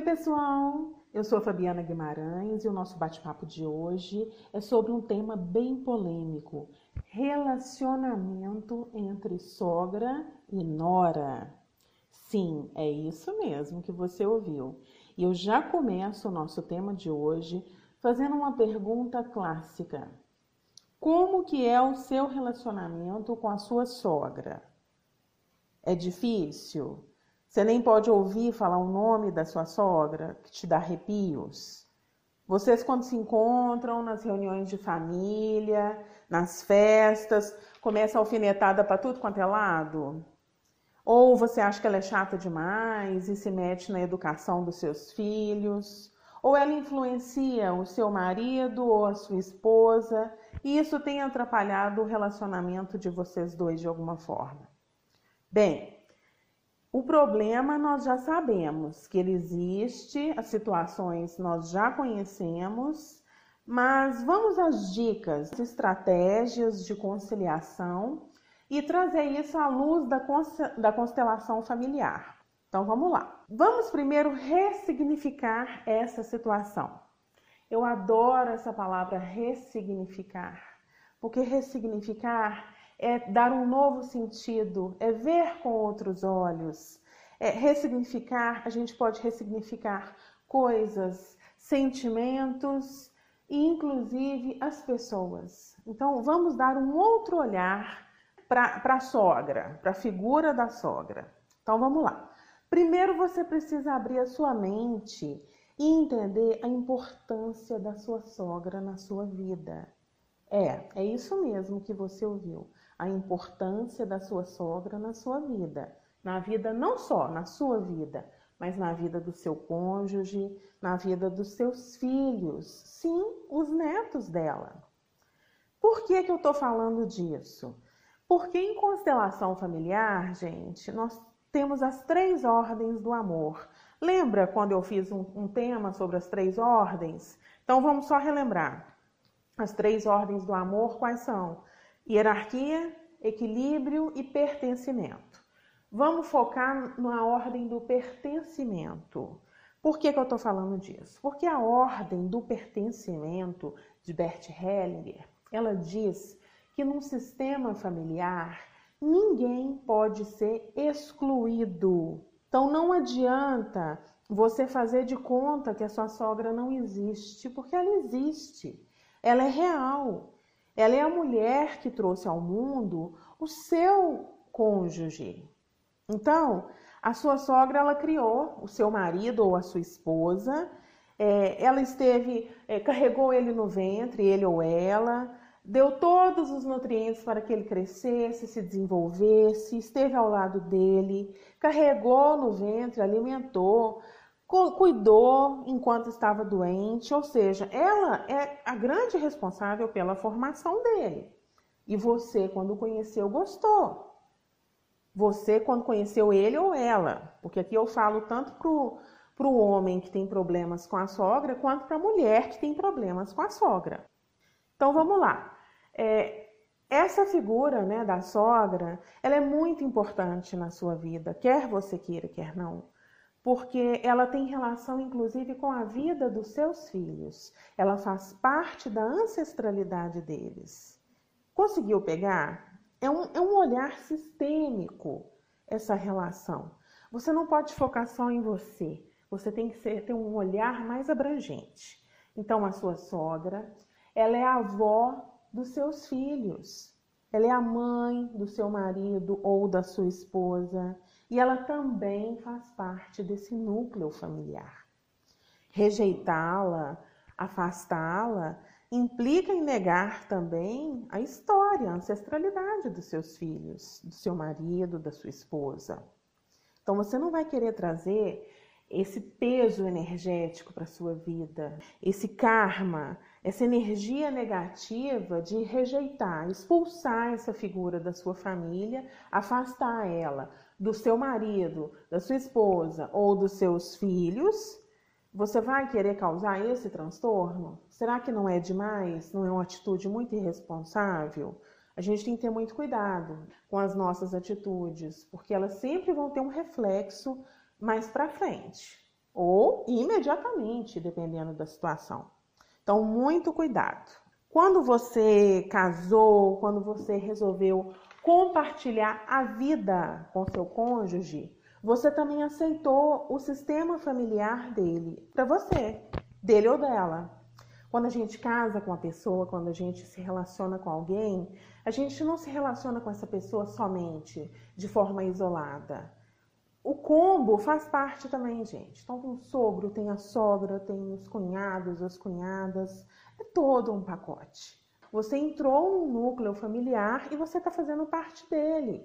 Oi, pessoal! Eu sou a Fabiana Guimarães e o nosso bate-papo de hoje é sobre um tema bem polêmico: relacionamento entre sogra e nora. Sim, é isso mesmo que você ouviu. E eu já começo o nosso tema de hoje fazendo uma pergunta clássica. Como que é o seu relacionamento com a sua sogra? É difícil? Você nem pode ouvir falar o nome da sua sogra, que te dá arrepios? Vocês, quando se encontram nas reuniões de família, nas festas, começa a alfinetada para tudo quanto é lado? Ou você acha que ela é chata demais e se mete na educação dos seus filhos? Ou ela influencia o seu marido ou a sua esposa e isso tem atrapalhado o relacionamento de vocês dois de alguma forma? Bem, o problema nós já sabemos que ele existe, as situações nós já conhecemos, mas vamos às dicas, estratégias de conciliação e trazer isso à luz da constelação familiar. Então vamos lá. Vamos primeiro ressignificar essa situação. Eu adoro essa palavra ressignificar, porque ressignificar é dar um novo sentido, é ver com outros olhos. É ressignificar, a gente pode ressignificar coisas, sentimentos e inclusive as pessoas. Então vamos dar um outro olhar para a sogra, para a figura da sogra. Então vamos lá. Primeiro você precisa abrir a sua mente e entender a importância da sua sogra na sua vida. É, é isso mesmo que você ouviu. A importância da sua sogra na sua vida. Na vida, não só na sua vida, mas na vida do seu cônjuge, na vida dos seus filhos, sim, os netos dela. Por que, que eu estou falando disso? Porque em constelação familiar, gente, nós temos as três ordens do amor. Lembra quando eu fiz um, um, tema sobre as três ordens? Então vamos só relembrar. As três ordens do amor quais são? Hierarquia, equilíbrio e pertencimento. Vamos focar na ordem do pertencimento. Por que, que eu estou falando disso? Porque a ordem do pertencimento de Bert Hellinger, ela diz que num sistema familiar ninguém pode ser excluído. Então não adianta você fazer de conta que a sua sogra não existe, porque ela existe. Ela é real. Ela é a mulher que trouxe ao mundo o seu cônjuge. Então, a sua sogra ela criou o seu marido ou a sua esposa. É, ela esteve, é, carregou ele no ventre, ele ou ela, deu todos os nutrientes para que ele crescesse, se desenvolvesse, esteve ao lado dele, carregou no ventre, alimentou, cuidou enquanto estava doente, ou seja, ela é a grande responsável pela formação dele. E você, quando conheceu, gostou. Você, quando conheceu ele ou ela, porque aqui eu falo tanto para o homem que tem problemas com a sogra, quanto para a mulher que tem problemas com a sogra. Então vamos lá. É, essa figura né, da sogra, ela é muito importante na sua vida, quer você queira, quer não, porque ela tem relação inclusive com a vida dos seus filhos. Ela faz parte da ancestralidade deles. Conseguiu pegar? É um, é um olhar sistêmico essa relação. Você não pode focar só em você. Você tem que ser, ter um olhar mais abrangente. Então, a sua sogra, ela é a avó dos seus filhos. Ela é a mãe do seu marido ou da sua esposa e ela também faz parte desse núcleo familiar. Rejeitá-la, afastá-la, implica em negar também a história, a ancestralidade dos seus filhos, do seu marido, da sua esposa. Então você não vai querer trazer esse peso energético para a sua vida, esse karma, essa energia negativa de rejeitar, expulsar essa figura da sua família, afastar ela do seu marido, da sua esposa ou dos seus filhos, você vai querer causar esse transtorno? Será que não é demais? Não é uma atitude muito irresponsável? A gente tem que ter muito cuidado com as nossas atitudes, porque elas sempre vão ter um reflexo mais para frente. ou imediatamente, dependendo da situação. Então, muito cuidado. Quando você casou, quando você resolveu compartilhar a vida com seu cônjuge, você também aceitou o sistema familiar dele para você, dele ou dela. Quando a gente casa com uma pessoa, quando a gente se relaciona com alguém, a gente não se relaciona com essa pessoa somente de forma isolada. O combo faz parte também, gente. Então tem o sogro, tem a sogra, tem os cunhados, as cunhadas, é todo um pacote. Você entrou no núcleo familiar e você está fazendo parte dele.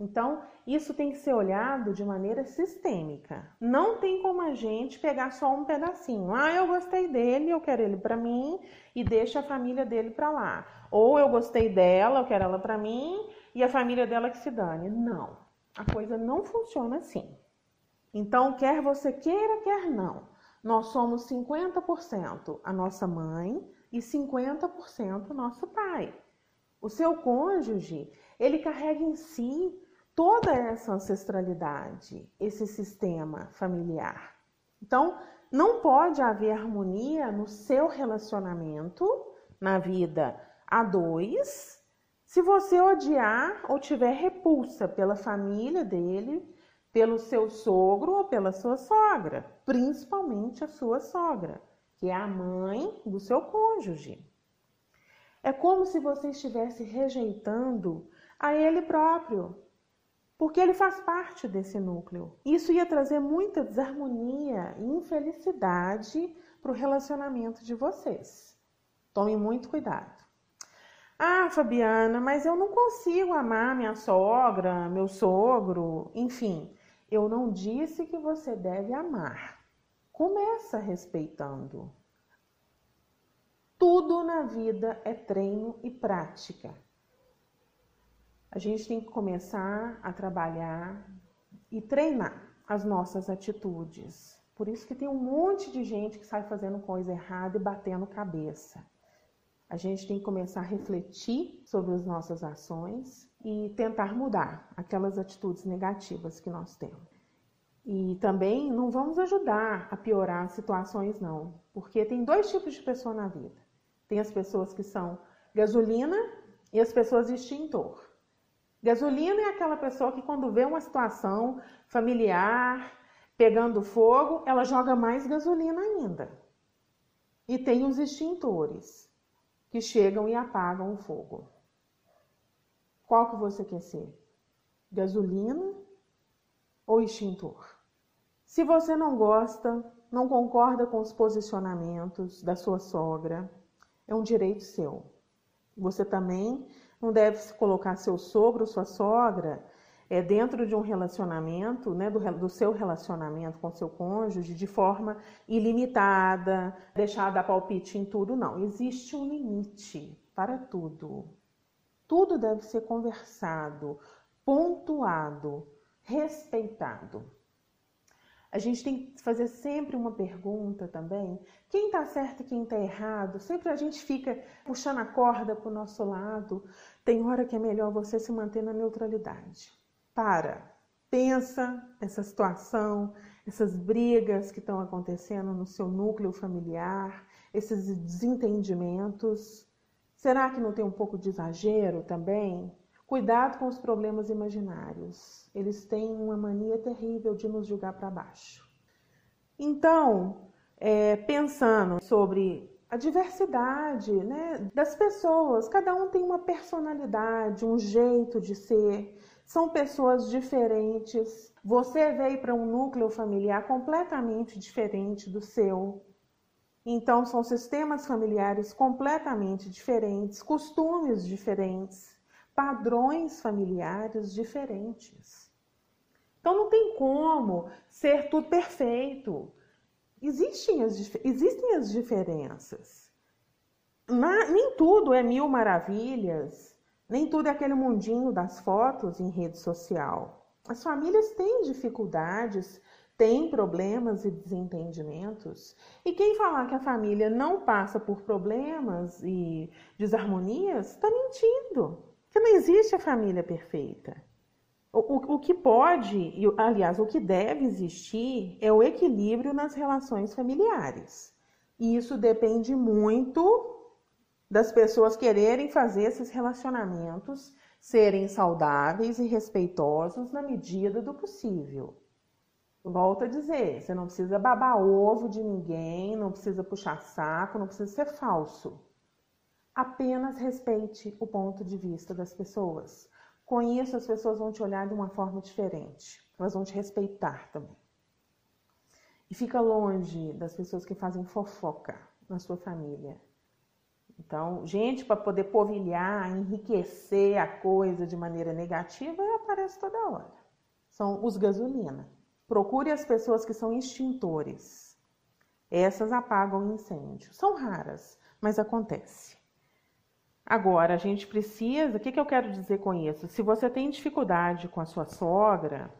Então, isso tem que ser olhado de maneira sistêmica. Não tem como a gente pegar só um pedacinho. Ah, eu gostei dele, eu quero ele para mim e deixa a família dele para lá. Ou eu gostei dela, eu quero ela para mim e a família dela que se dane. Não. A coisa não funciona assim. Então, quer você queira, quer não. Nós somos 50% a nossa mãe e 50% nosso pai. O seu cônjuge, ele carrega em si toda essa ancestralidade, esse sistema familiar. Então, não pode haver harmonia no seu relacionamento, na vida a dois, se você odiar ou tiver repulsa pela família dele, pelo seu sogro ou pela sua sogra, principalmente a sua sogra, que é a mãe do seu cônjuge. É como se você estivesse rejeitando a ele próprio, porque ele faz parte desse núcleo. Isso ia trazer muita desarmonia e infelicidade para o relacionamento de vocês. Tome muito cuidado. Ah, Fabiana, mas eu não consigo amar minha sogra, meu sogro, enfim. Eu não disse que você deve amar. Começa respeitando. Tudo na vida é treino e prática a gente tem que começar a trabalhar e treinar as nossas atitudes. Por isso que tem um monte de gente que sai fazendo coisa errada e batendo cabeça. A gente tem que começar a refletir sobre as nossas ações e tentar mudar aquelas atitudes negativas que nós temos. E também não vamos ajudar a piorar situações, não, porque tem dois tipos de pessoa na vida: tem as pessoas que são gasolina e as pessoas extintor. Gasolina é aquela pessoa que, quando vê uma situação familiar pegando fogo, ela joga mais gasolina ainda. E tem os extintores que chegam e apagam o fogo. Qual que você quer ser? Gasolina ou extintor? Se você não gosta, não concorda com os posicionamentos da sua sogra, é um direito seu. Você também não deve se colocar seu sogro, sua sogra, é, dentro de um relacionamento, né, do, do, seu relacionamento com seu cônjuge, de forma ilimitada, deixar dar palpite em tudo. Não, existe um limite para tudo. Tudo deve ser conversado, pontuado, respeitado. A gente tem que fazer sempre uma pergunta também. Quem está certo e quem está errado? Sempre a gente fica puxando a corda para o nosso lado. Tem hora que é melhor você se manter na neutralidade. Para, pensa essa situação, essas brigas que estão acontecendo no seu núcleo familiar, esses desentendimentos. Será que não tem um pouco de exagero também? Cuidado com os problemas imaginários. Eles têm uma mania terrível de nos julgar para baixo. Então, é, pensando sobre a diversidade né, das pessoas, cada um tem uma personalidade, um jeito de ser, são pessoas diferentes. Você veio para um núcleo familiar completamente diferente do seu. Então, são sistemas familiares completamente diferentes, costumes diferentes padrões familiares diferentes. Então não tem como ser tudo perfeito. Existem as, existem as diferenças. nem tudo é mil maravilhas, nem tudo é aquele mundinho das fotos em rede social. As famílias têm dificuldades, têm problemas e desentendimentos. E quem falar que a família não passa por problemas e desarmonias, está mentindo. Porque não existe a família perfeita. O, o, que pode, aliás, o que deve existir é o equilíbrio nas relações familiares. E isso depende muito das pessoas quererem fazer esses relacionamentos serem saudáveis e respeitosos na medida do possível. Volto a dizer, você não precisa babar ovo de ninguém, não precisa puxar saco, não precisa ser falso. Apenas respeite o ponto de vista das pessoas. Com isso, as pessoas vão te olhar de uma forma diferente. Elas vão te respeitar também. E fica longe das pessoas que fazem fofoca na sua família. Então, gente para poder povilhar, enriquecer a coisa de maneira negativa, aparece toda hora. São os gasolina. Procure as pessoas que são extintores. Essas apagam incêndio. São raras, mas acontece. Agora, a gente precisa. O que, que eu quero dizer com isso? Se você tem dificuldade com a sua sogra,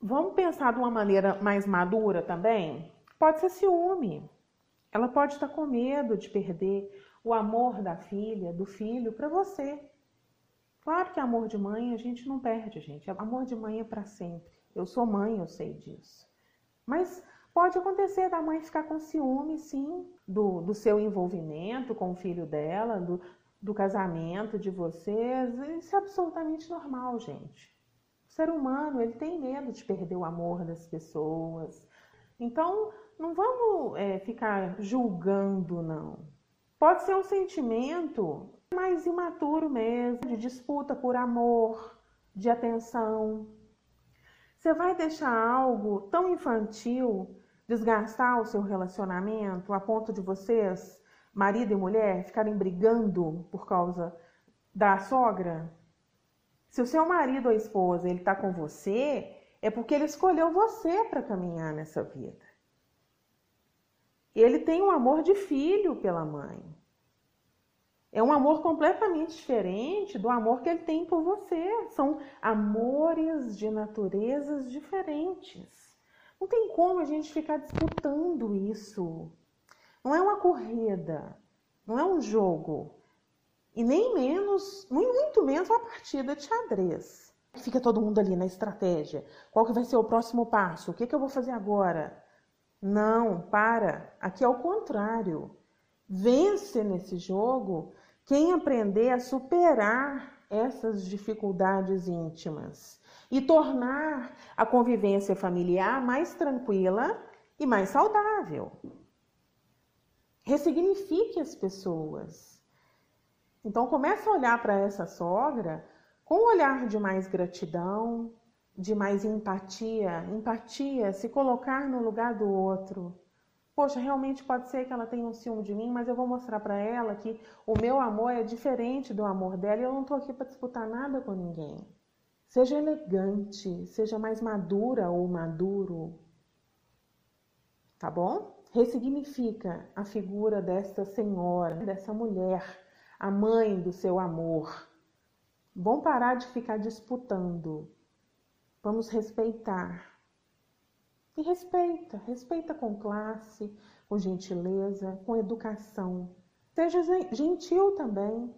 vamos pensar de uma maneira mais madura também? Pode ser ciúme. Ela pode estar com medo de perder o amor da filha, do filho para você. Claro que amor de mãe a gente não perde, gente. Amor de mãe é para sempre. Eu sou mãe, eu sei disso. Mas pode acontecer da mãe ficar com ciúme, sim, do, do seu envolvimento com o filho dela, do, do casamento de vocês. Isso é absolutamente normal, gente. O ser humano, ele tem medo de perder o amor das pessoas. Então, não vamos é, ficar julgando, não. Pode ser um sentimento mais imaturo mesmo, de disputa por amor, de atenção. Você vai deixar algo tão infantil desgastar o seu relacionamento a ponto de vocês, marido e mulher, ficarem brigando por causa da sogra? Se o seu marido ou esposa ele está com você, é porque ele escolheu você para caminhar nessa vida. Ele tem um amor de filho pela mãe. É um amor completamente diferente do amor que ele tem por você. São amores de naturezas diferentes. Não tem como a gente ficar disputando isso. Não é uma corrida, não é um jogo. E nem menos, muito menos uma partida de xadrez. Fica todo mundo ali na estratégia. Qual que vai ser o próximo passo? O que, que eu vou fazer agora? Não, para. Aqui é o contrário. Vence nesse jogo quem aprender a superar essas dificuldades íntimas e tornar a convivência familiar mais tranquila e mais saudável. Ressignifique as pessoas. Então comece a olhar para essa sogra com um olhar de mais gratidão, de mais empatia, empatia, se colocar no lugar do outro. Poxa, realmente pode ser que ela tenha um ciúme de mim, mas eu vou mostrar para ela que o meu amor é diferente do amor dela e eu não estou aqui para disputar nada com ninguém. Seja elegante, seja mais madura ou maduro. Tá bom? Ressignifica a figura desta senhora, dessa mulher, a mãe do seu amor. Vamos parar de ficar disputando. Vamos respeitar. E respeita, respeita com classe, com gentileza, com educação. Seja gentil também.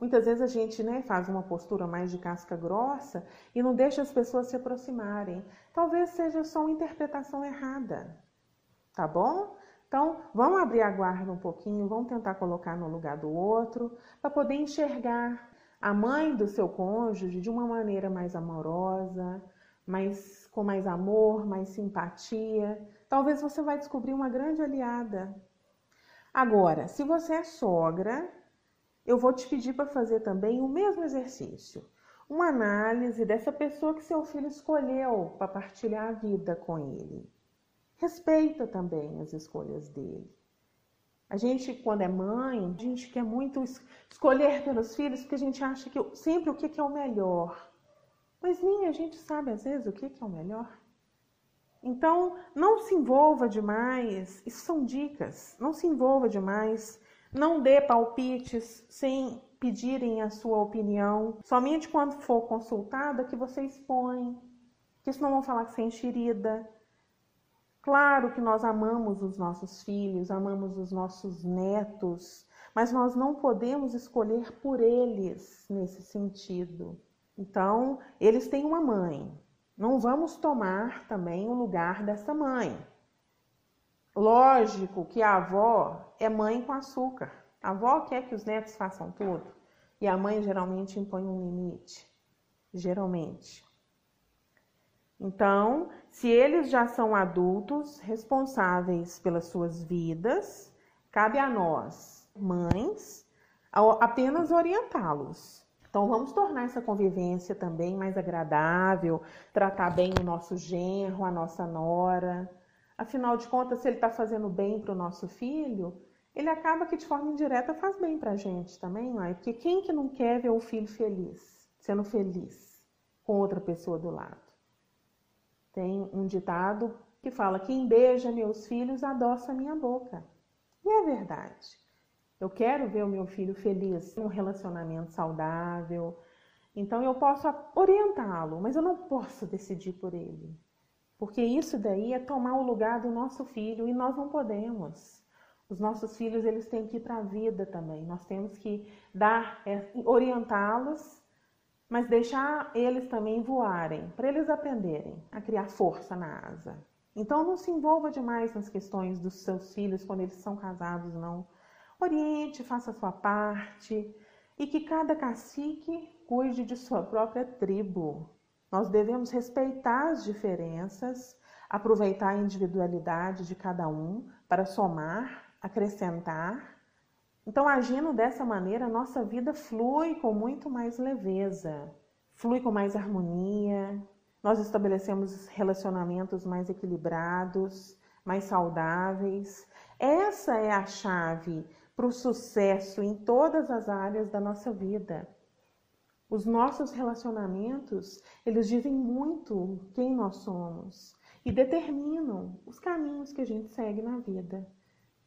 Muitas vezes a gente né, faz uma postura mais de casca grossa e não deixa as pessoas se aproximarem. Talvez seja só uma interpretação errada. Tá bom? Então, vamos abrir a guarda um pouquinho, vamos tentar colocar no lugar do outro, para poder enxergar a mãe do seu cônjuge de uma maneira mais amorosa, mais com mais amor, mais simpatia. Talvez você vai descobrir uma grande aliada. Agora, se você é sogra, eu vou te pedir para fazer também o mesmo exercício. Uma análise dessa pessoa que seu filho escolheu para partilhar a vida com ele. Respeita também as escolhas dele. A gente, quando é mãe, a gente quer muito escolher pelos filhos porque a gente acha que sempre o que é o melhor. Mas nem a gente sabe às vezes o que é o melhor. Então, não se envolva demais. Isso são dicas. Não se envolva demais. Não dê palpites sem pedirem a sua opinião. Somente quando for consultada que você expõe. Que senão vão falar que você é enxerida Claro que nós amamos os nossos filhos, amamos os nossos netos, mas nós não podemos escolher por eles nesse sentido. Então, eles têm uma mãe. Não vamos tomar também o lugar dessa mãe. Lógico que a avó é mãe com açúcar. A avó quer que os netos façam tudo. E a mãe geralmente impõe um limite. Geralmente. Então, se eles já são adultos responsáveis pelas suas vidas, cabe a nós, mães, apenas orientá-los. Então, vamos tornar essa convivência também mais agradável, tratar bem o nosso genro, a nossa nora. Afinal de contas, se ele está fazendo bem para o nosso filho, ele acaba que de forma indireta faz bem para a gente também, não é? Porque quem que não quer ver o filho feliz, sendo feliz com outra pessoa do lado? Tem um ditado que fala: quem beija meus filhos adoça minha boca. E é verdade. Eu quero ver o meu filho feliz, num relacionamento saudável. Então eu posso orientá-lo, mas eu não posso decidir por ele. Porque isso daí é tomar o lugar do nosso filho e nós não podemos. Os nossos filhos eles têm que ir para a vida também. Nós temos que dar, é, orientá-los mas deixar eles também voarem, para eles aprenderem a criar força na asa. Então não se envolva demais nas questões dos seus filhos quando eles são casados, não. Oriente, faça a sua parte e que cada cacique cuide de sua própria tribo. Nós devemos respeitar as diferenças, aproveitar a individualidade de cada um para somar, acrescentar então, agindo dessa maneira, a nossa vida flui com muito mais leveza, flui com mais harmonia. Nós estabelecemos relacionamentos mais equilibrados, mais saudáveis. Essa é a chave para o sucesso em todas as áreas da nossa vida. Os nossos relacionamentos, eles dizem muito quem nós somos e determinam os caminhos que a gente segue na vida.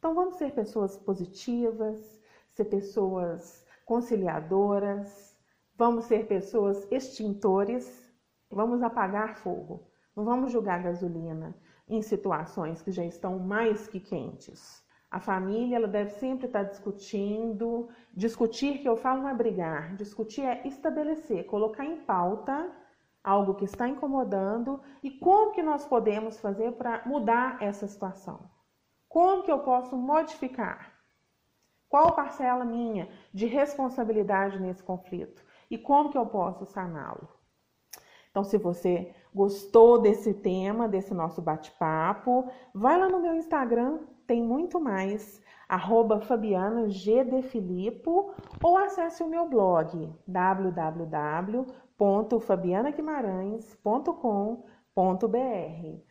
Então vamos ser pessoas positivas, ser pessoas conciliadoras, vamos ser pessoas extintores, vamos apagar fogo, não vamos jogar gasolina em situações que já estão mais que quentes. A família ela deve sempre estar discutindo. Discutir, que eu falo, não é brigar. Discutir é estabelecer, colocar em pauta algo que está incomodando e como que nós podemos fazer para mudar essa situação. Como que eu posso modificar? Qual parcela minha de responsabilidade nesse conflito? E como que eu posso saná-lo? Então, se você gostou desse tema, desse nosso bate-papo, vai lá no meu Instagram, tem muito mais, arroba Fabiana G de Filippo, ou acesse o meu blog www.fabianaguimarães.com.br.